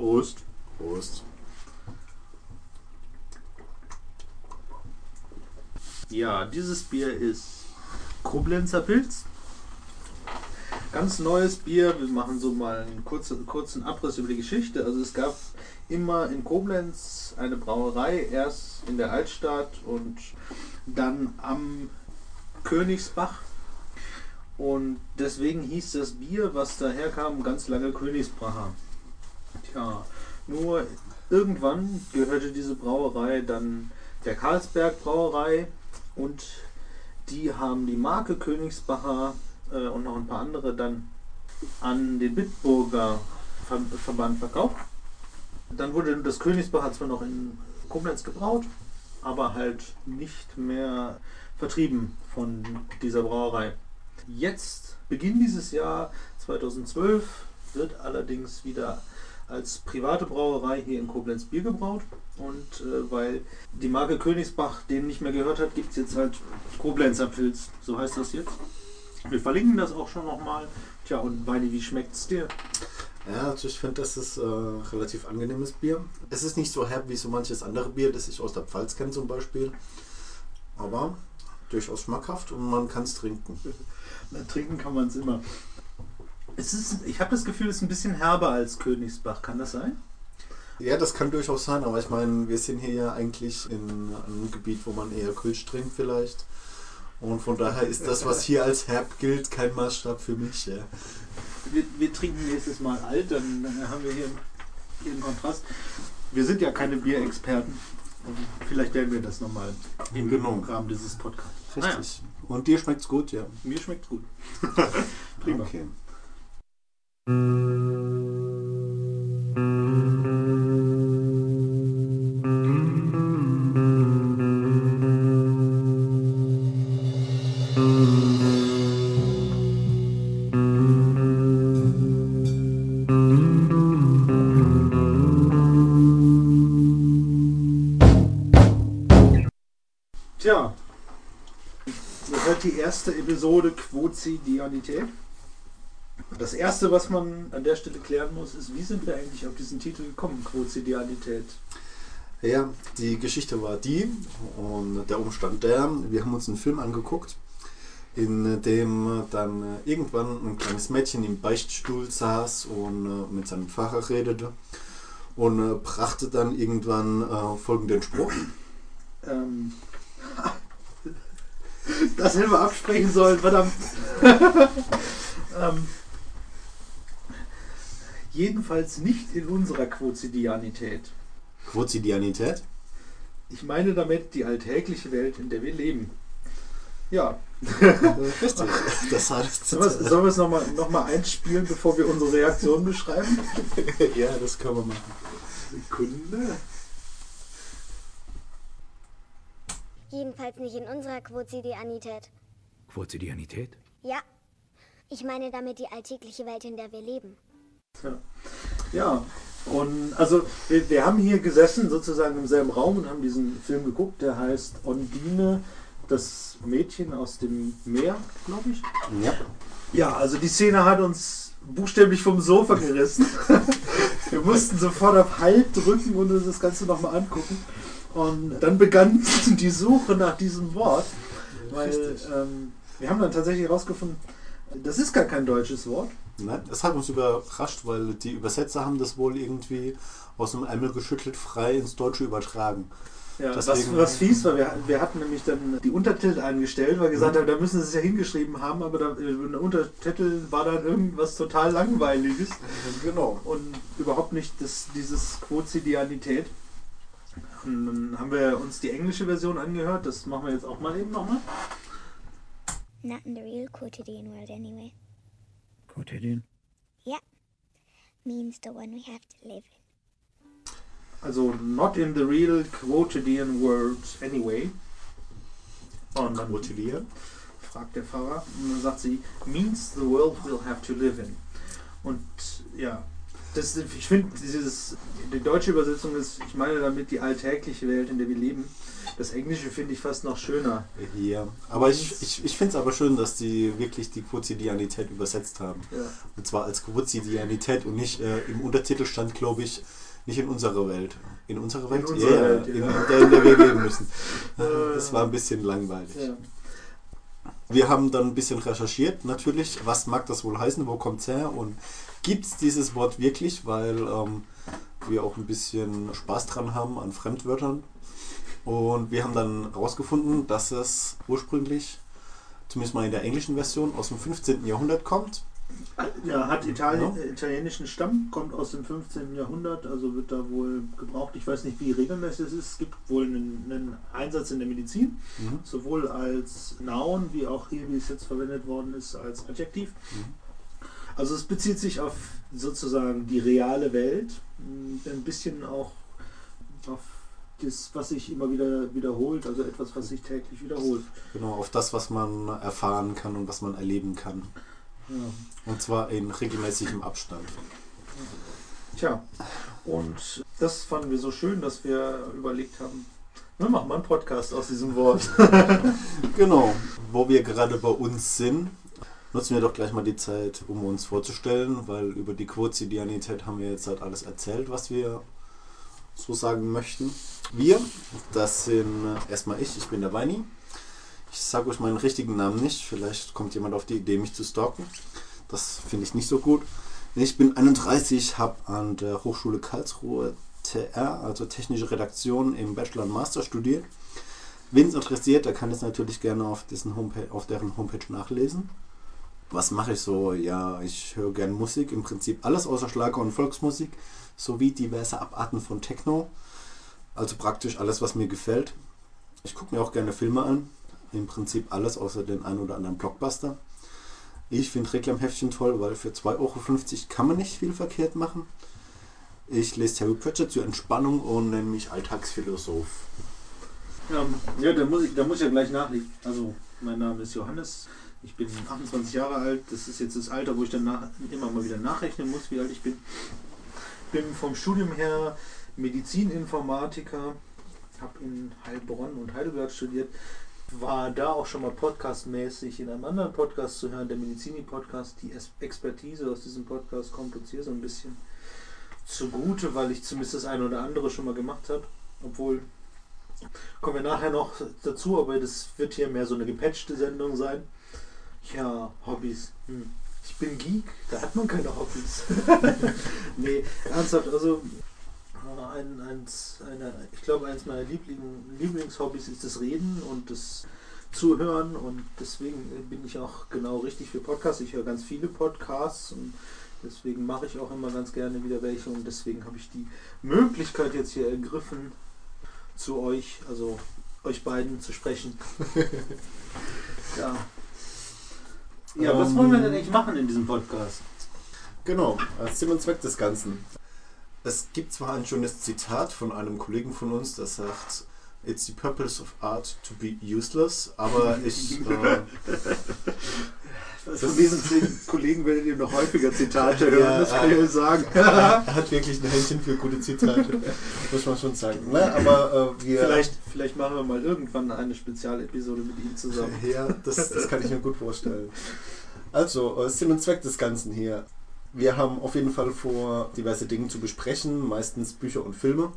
Prost. Prost. Ja, dieses Bier ist Koblenzer Pilz. Ganz neues Bier. Wir machen so mal einen kurzen, kurzen Abriss über die Geschichte. Also es gab immer in Koblenz eine Brauerei, erst in der Altstadt und dann am Königsbach. Und deswegen hieß das Bier, was daher kam, ganz lange Königsbracher. Tja, nur irgendwann gehörte diese Brauerei dann der Karlsberg Brauerei und die haben die Marke Königsbacher äh, und noch ein paar andere dann an den Bitburger Ver Verband verkauft. Dann wurde das Königsbacher zwar noch in Koblenz gebraut, aber halt nicht mehr vertrieben von dieser Brauerei. Jetzt, Beginn dieses Jahr 2012, wird allerdings wieder als private Brauerei hier in Koblenz Bier gebraut. Und äh, weil die Marke Königsbach dem nicht mehr gehört hat, gibt es jetzt halt Koblenzer Pilz. So heißt das jetzt. Wir verlinken das auch schon nochmal. Tja, und Weini, wie schmeckt es dir? Ja, also ich finde, das ist äh, relativ angenehmes Bier. Es ist nicht so herb wie so manches andere Bier, das ich aus der Pfalz kenne zum Beispiel. Aber durchaus schmackhaft und man kann es trinken. Na, trinken kann man es immer. Ist, ich habe das Gefühl, es ist ein bisschen herber als Königsbach. Kann das sein? Ja, das kann durchaus sein, aber ich meine, wir sind hier ja eigentlich in einem Gebiet, wo man eher Kölsch trinkt vielleicht. Und von daher ist das, was hier als herb gilt, kein Maßstab für mich. Ja. Wir, wir trinken nächstes Mal alt, dann haben wir hier, hier einen Kontrast. Wir sind ja keine Bierexperten. Vielleicht werden wir das nochmal im Genau. Rahmen dieses Podcasts. Richtig. Und dir schmeckt's gut, ja. Mir schmeckt gut. Prima. Okay. Tja, ihr hört die erste Episode Quotidianität. Das erste, was man an der Stelle klären muss, ist, wie sind wir eigentlich auf diesen Titel gekommen, Quotidianität? Ja, die Geschichte war die und der Umstand der, wir haben uns einen Film angeguckt, in dem dann irgendwann ein kleines Mädchen im Beichtstuhl saß und äh, mit seinem Pfarrer redete und äh, brachte dann irgendwann äh, folgenden Spruch. Ähm, das hätten wir absprechen sollen, verdammt. ähm, jedenfalls nicht in unserer Quotidianität. Quotidianität. Ich meine damit die alltägliche Welt, in der wir leben. Ja, Richtig. Das heißt, sollen wir es- nochmal noch mal einspielen, bevor wir unsere Reaktion beschreiben? ja, das können wir machen. Sekunde. Jedenfalls nicht in unserer Quotidianität. Quotidianität? Ja. Ich meine damit die alltägliche Welt, in der wir leben. Ja, und also wir, wir haben hier gesessen, sozusagen im selben Raum und haben diesen Film geguckt, der heißt Ondine, das Mädchen aus dem Meer, glaube ich. Ja. Ja, also die Szene hat uns buchstäblich vom Sofa gerissen. Wir mussten sofort auf Halt drücken und uns das Ganze nochmal angucken. Und dann begann die Suche nach diesem Wort, weil ähm, wir haben dann tatsächlich herausgefunden, das ist gar kein deutsches Wort. Nein, das hat uns überrascht, weil die Übersetzer haben das wohl irgendwie aus dem Ärmel geschüttelt frei ins Deutsche übertragen. Ja, was, Deswegen- was fies war, wir, wir hatten nämlich dann die Untertitel eingestellt, weil wir gesagt Mhm. haben, da müssen sie es ja hingeschrieben haben, aber da, in der Untertitel war dann irgendwas total Langweiliges Genau. und überhaupt nicht das, dieses Quotidianität. Und dann haben wir uns die englische Version angehört, das machen wir jetzt auch mal eben nochmal. Not in the real quotidian world anyway. Quotidian? Means the one we have to live in. Also not in the real quotidian world anyway. Und dann Quotidian. fragt der Pfarrer und dann sagt sie, means the world we'll have to live in. Und ja, das, ich finde, dieses, die deutsche Übersetzung ist, ich meine damit die alltägliche Welt, in der wir leben. Das Englische finde ich fast noch schöner. Ja, aber ich, ich, ich finde es aber schön, dass die wirklich die Quotidianität übersetzt haben. Ja. Und zwar als Quotidianität und nicht äh, im Untertitel stand, glaube ich, nicht in unserer Welt. In unserer Welt? unserer Ja, Welt, in, ja. in der, in der wir leben müssen. Das war ein bisschen langweilig. Ja. Wir haben dann ein bisschen recherchiert, natürlich, was mag das wohl heißen, wo kommt es her und gibt es dieses Wort wirklich, weil ähm, wir auch ein bisschen Spaß dran haben an Fremdwörtern. Und wir haben dann rausgefunden, dass es ursprünglich, zumindest mal in der englischen Version, aus dem 15. Jahrhundert kommt. Ja, hat Italien, Ja. äh, italienischen Stamm, kommt aus dem 15. Jahrhundert, also wird da wohl gebraucht. Ich weiß nicht, wie regelmäßig es ist. Es gibt wohl einen, einen Einsatz in der Medizin, Mhm. sowohl als Noun, wie auch hier, wie es jetzt verwendet worden ist, als Adjektiv. Mhm. Also es bezieht sich auf sozusagen die reale Welt, mh, ein bisschen auch auf das, was sich immer wieder wiederholt, also etwas, was sich täglich wiederholt. Genau, auf das, was man erfahren kann und was man erleben kann. Ja. Und zwar in regelmäßigem Abstand. Tja, und das fanden wir so schön, dass wir überlegt haben, wir machen mal einen Podcast aus diesem Wort. Genau, wo wir gerade bei uns sind, nutzen wir doch gleich mal die Zeit, um uns vorzustellen, weil über die Quotidianität haben wir jetzt halt alles erzählt, was wir so sagen möchten. Wir, das sind äh, erstmal ich, ich bin der Weini. Ich sage euch meinen richtigen Namen nicht, vielleicht kommt jemand auf die Idee, mich zu stalken. Das finde ich nicht so gut. Ich bin 31, habe an der Hochschule Karlsruhe TR, also Technische Redaktion im Bachelor und Master studiert. Wen es interessiert, der kann es natürlich gerne auf, Homepage, auf deren Homepage nachlesen. Was mache ich so? Ja, ich höre gerne Musik, im Prinzip alles außer Schlager und Volksmusik, sowie diverse Abarten von Techno. Also praktisch alles, was mir gefällt. Ich gucke mir auch gerne Filme an. Im Prinzip alles außer den ein oder anderen Blockbuster. Ich finde Reklamheftchen toll, weil für 2,50 Euro kann man nicht viel verkehrt machen. Ich lese Harry Potter zur Entspannung und nenne mich Alltagsphilosoph. Ja, ja da, muss ich, da muss ich ja gleich nachlegen. Also, mein Name ist Johannes. Ich bin 28 Jahre alt. Das ist jetzt das Alter, wo ich dann nach, immer mal wieder nachrechnen muss, wie alt ich bin. Bin vom Studium her Medizininformatiker. Habe in Heilbronn und Heidelberg studiert. War da auch schon mal podcastmäßig in einem anderen Podcast zu hören, der Medizini-Podcast. Die Expertise aus diesem Podcast kommt uns hier so ein bisschen zugute, weil ich zumindest das eine oder andere schon mal gemacht habe. Obwohl Kommen wir nachher noch dazu, aber das wird hier mehr so eine gepatchte Sendung sein. Ja, Hobbys. Hm. Ich bin Geek, da hat man keine Hobbys. nee, ernsthaft, also äh, ein, eins, eine, ich glaube, eins meiner Liebling, Lieblingshobbys ist das Reden und das Zuhören und deswegen bin ich auch genau richtig für Podcasts. Ich höre ganz viele Podcasts und deswegen mache ich auch immer ganz gerne wieder welche und deswegen habe ich die Möglichkeit jetzt hier ergriffen, zu euch, also euch beiden zu sprechen. ja. Ja, was Ähm, wollen wir denn eigentlich machen in diesem Podcast? Genau, als Sinn und Zweck des Ganzen. Es gibt zwar ein schönes Zitat von einem Kollegen von uns, das sagt, It's the purpose of art to be useless, aber ich, äh, Von diesen zehn Kollegen werdet ihr noch häufiger Zitate Ja, hören, das kann ich euch sagen. er hat wirklich ein Händchen für gute Zitate, muss man schon sagen. Na, aber äh, wir, Vielleicht, vielleicht machen wir mal irgendwann eine Spezialepisode mit ihm zusammen. Ja, das, das kann ich mir gut vorstellen. Also, äh, Sinn und Zweck des Ganzen hier. Wir haben auf jeden Fall vor, diverse Dinge zu besprechen, meistens Bücher und Filme.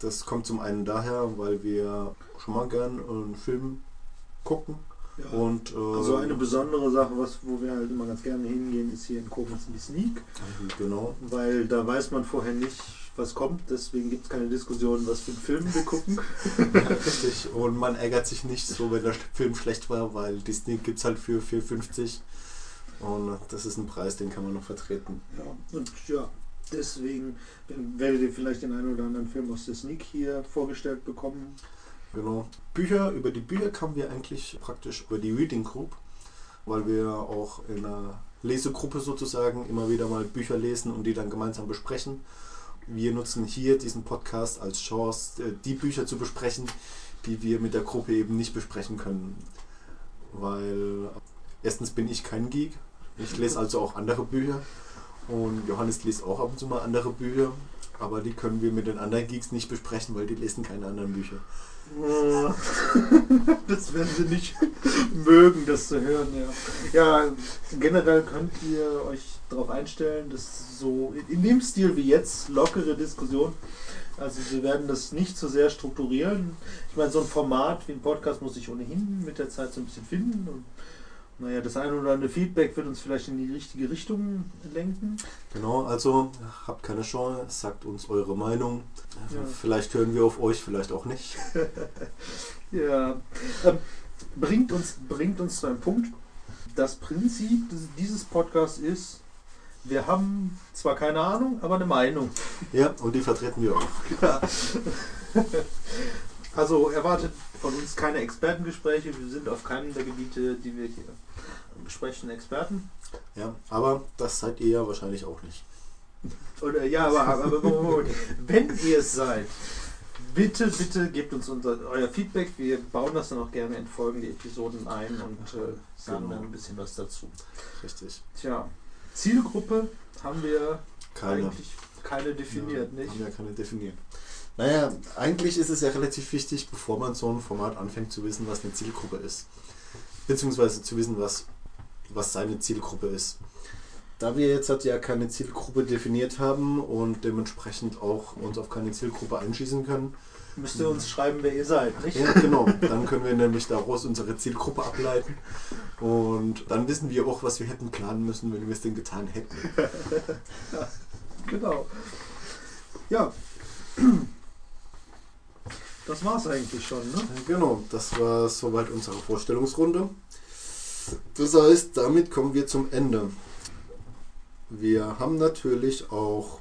Das kommt zum einen daher, weil wir schon mal gern einen Film gucken. Ja. Und, äh, Also eine besondere Sache, was, wo wir halt immer ganz gerne hingehen, ist hier in Koblenz die Sneak. Genau. Weil da weiß man vorher nicht, was kommt. Deswegen gibt es keine Diskussion, was für einen Film wir gucken. Ja, richtig. Und man ärgert sich nicht so, wenn der Film schlecht war, weil Disney gibt es halt für 4,50. Und das ist ein Preis, den kann man noch vertreten. Ja. Und ja, deswegen werdet ihr vielleicht den einen oder anderen Film aus der Sneak hier vorgestellt bekommen. Genau. Bücher, über die Bücher kamen wir eigentlich praktisch über die Reading Group, weil wir auch in einer Lesegruppe sozusagen immer wieder mal Bücher lesen und die dann gemeinsam besprechen. Wir nutzen hier diesen Podcast als Chance, äh, die Bücher zu besprechen, die wir mit der Gruppe eben nicht besprechen können. Weil erstens bin ich kein Geek, ich lese also auch andere Bücher Und Johannes liest auch ab und zu mal andere Bücher. Aber die können wir mit den anderen Geeks nicht besprechen, weil die lesen keine anderen Bücher. Das werden sie nicht mögen, das zu hören. Ja. ja, generell könnt ihr euch darauf einstellen, dass so in dem Stil wie jetzt lockere Diskussion. Also wir werden das nicht so sehr strukturieren. Ich meine, so ein Format wie ein Podcast muss sich ohnehin mit der Zeit so ein bisschen finden. Und naja, das eine oder andere Feedback wird uns vielleicht in die richtige Richtung lenken. Genau, also habt keine Chance, sagt uns eure Meinung. Ja. Vielleicht hören wir auf euch, vielleicht auch nicht. Ja, ähm, bringt, uns, bringt uns zu einem Punkt. Das Prinzip dieses Podcasts ist, wir haben zwar keine Ahnung, aber eine Meinung. Ja, und die vertreten wir auch. Also erwartet von uns keine Expertengespräche. Wir sind auf keinem der Gebiete, die wir hier besprechen, Experten. Ja, aber das seid ihr ja wahrscheinlich auch nicht. Oder ja, aber, aber, aber wenn ihr es seid, bitte, bitte gebt uns unser, euer Feedback. Wir bauen das dann auch gerne in folgende Episoden ein und äh, sagen Genau. dann ein bisschen was dazu. Richtig. Tja, Zielgruppe haben wir Keine. eigentlich keine definiert, ja, nicht? Haben ja keine definiert. Naja, eigentlich ist es ja relativ wichtig, bevor man so ein Format anfängt, zu wissen, was eine Zielgruppe ist. Beziehungsweise zu wissen, was, was seine Zielgruppe ist. Da wir jetzt halt ja keine Zielgruppe definiert haben und dementsprechend auch uns auf keine Zielgruppe einschießen können, Müsst ihr uns schreiben, wer ihr seid, nicht? ja, genau, dann können wir nämlich daraus unsere Zielgruppe ableiten und dann wissen wir auch, was wir hätten planen müssen, wenn wir es denn getan hätten. Genau. Ja. Das war's eigentlich schon, ne? Genau, das war soweit unsere Vorstellungsrunde. Das heißt, damit kommen wir zum Ende. Wir haben natürlich auch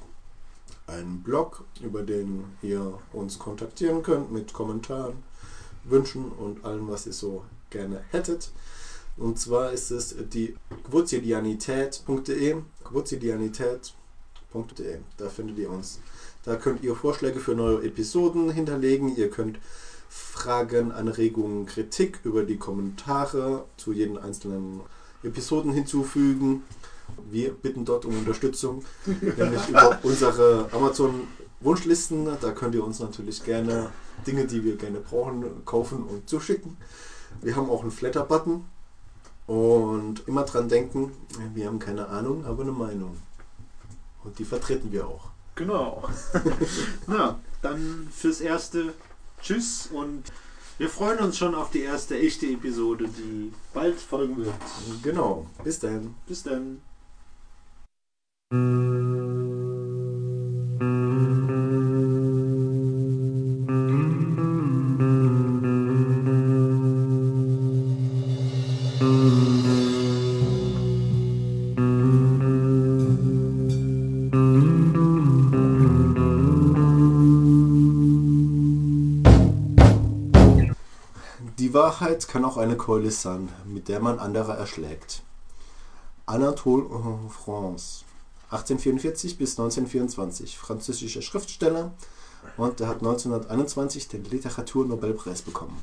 einen Blog, über den ihr uns kontaktieren könnt mit Kommentaren, Wünschen und allem, was ihr so gerne hättet. Und zwar ist es die quotidianität.de, quotidianität.de, da findet ihr uns. Da könnt ihr Vorschläge für neue Episoden hinterlegen. Ihr könnt Fragen, Anregungen, Kritik über die Kommentare zu jeden einzelnen Episoden hinzufügen. Wir bitten dort um Unterstützung, nämlich über unsere Amazon-Wunschlisten. Da könnt ihr uns natürlich gerne Dinge, die wir gerne brauchen, kaufen und zuschicken. Wir haben auch einen Flatter-Button und immer dran denken, wir haben keine Ahnung, aber eine Meinung. Und die vertreten wir auch. Genau. Na, dann fürs Erste Tschüss und wir freuen uns schon auf die erste echte Episode, die bald folgen wird. Genau, bis dann. Bis dann. Wahrheit kann auch eine Keule sein, mit der man andere erschlägt. Anatole France, 1844 bis 1924, französischer Schriftsteller und er hat 1921 den Literaturnobelpreis bekommen.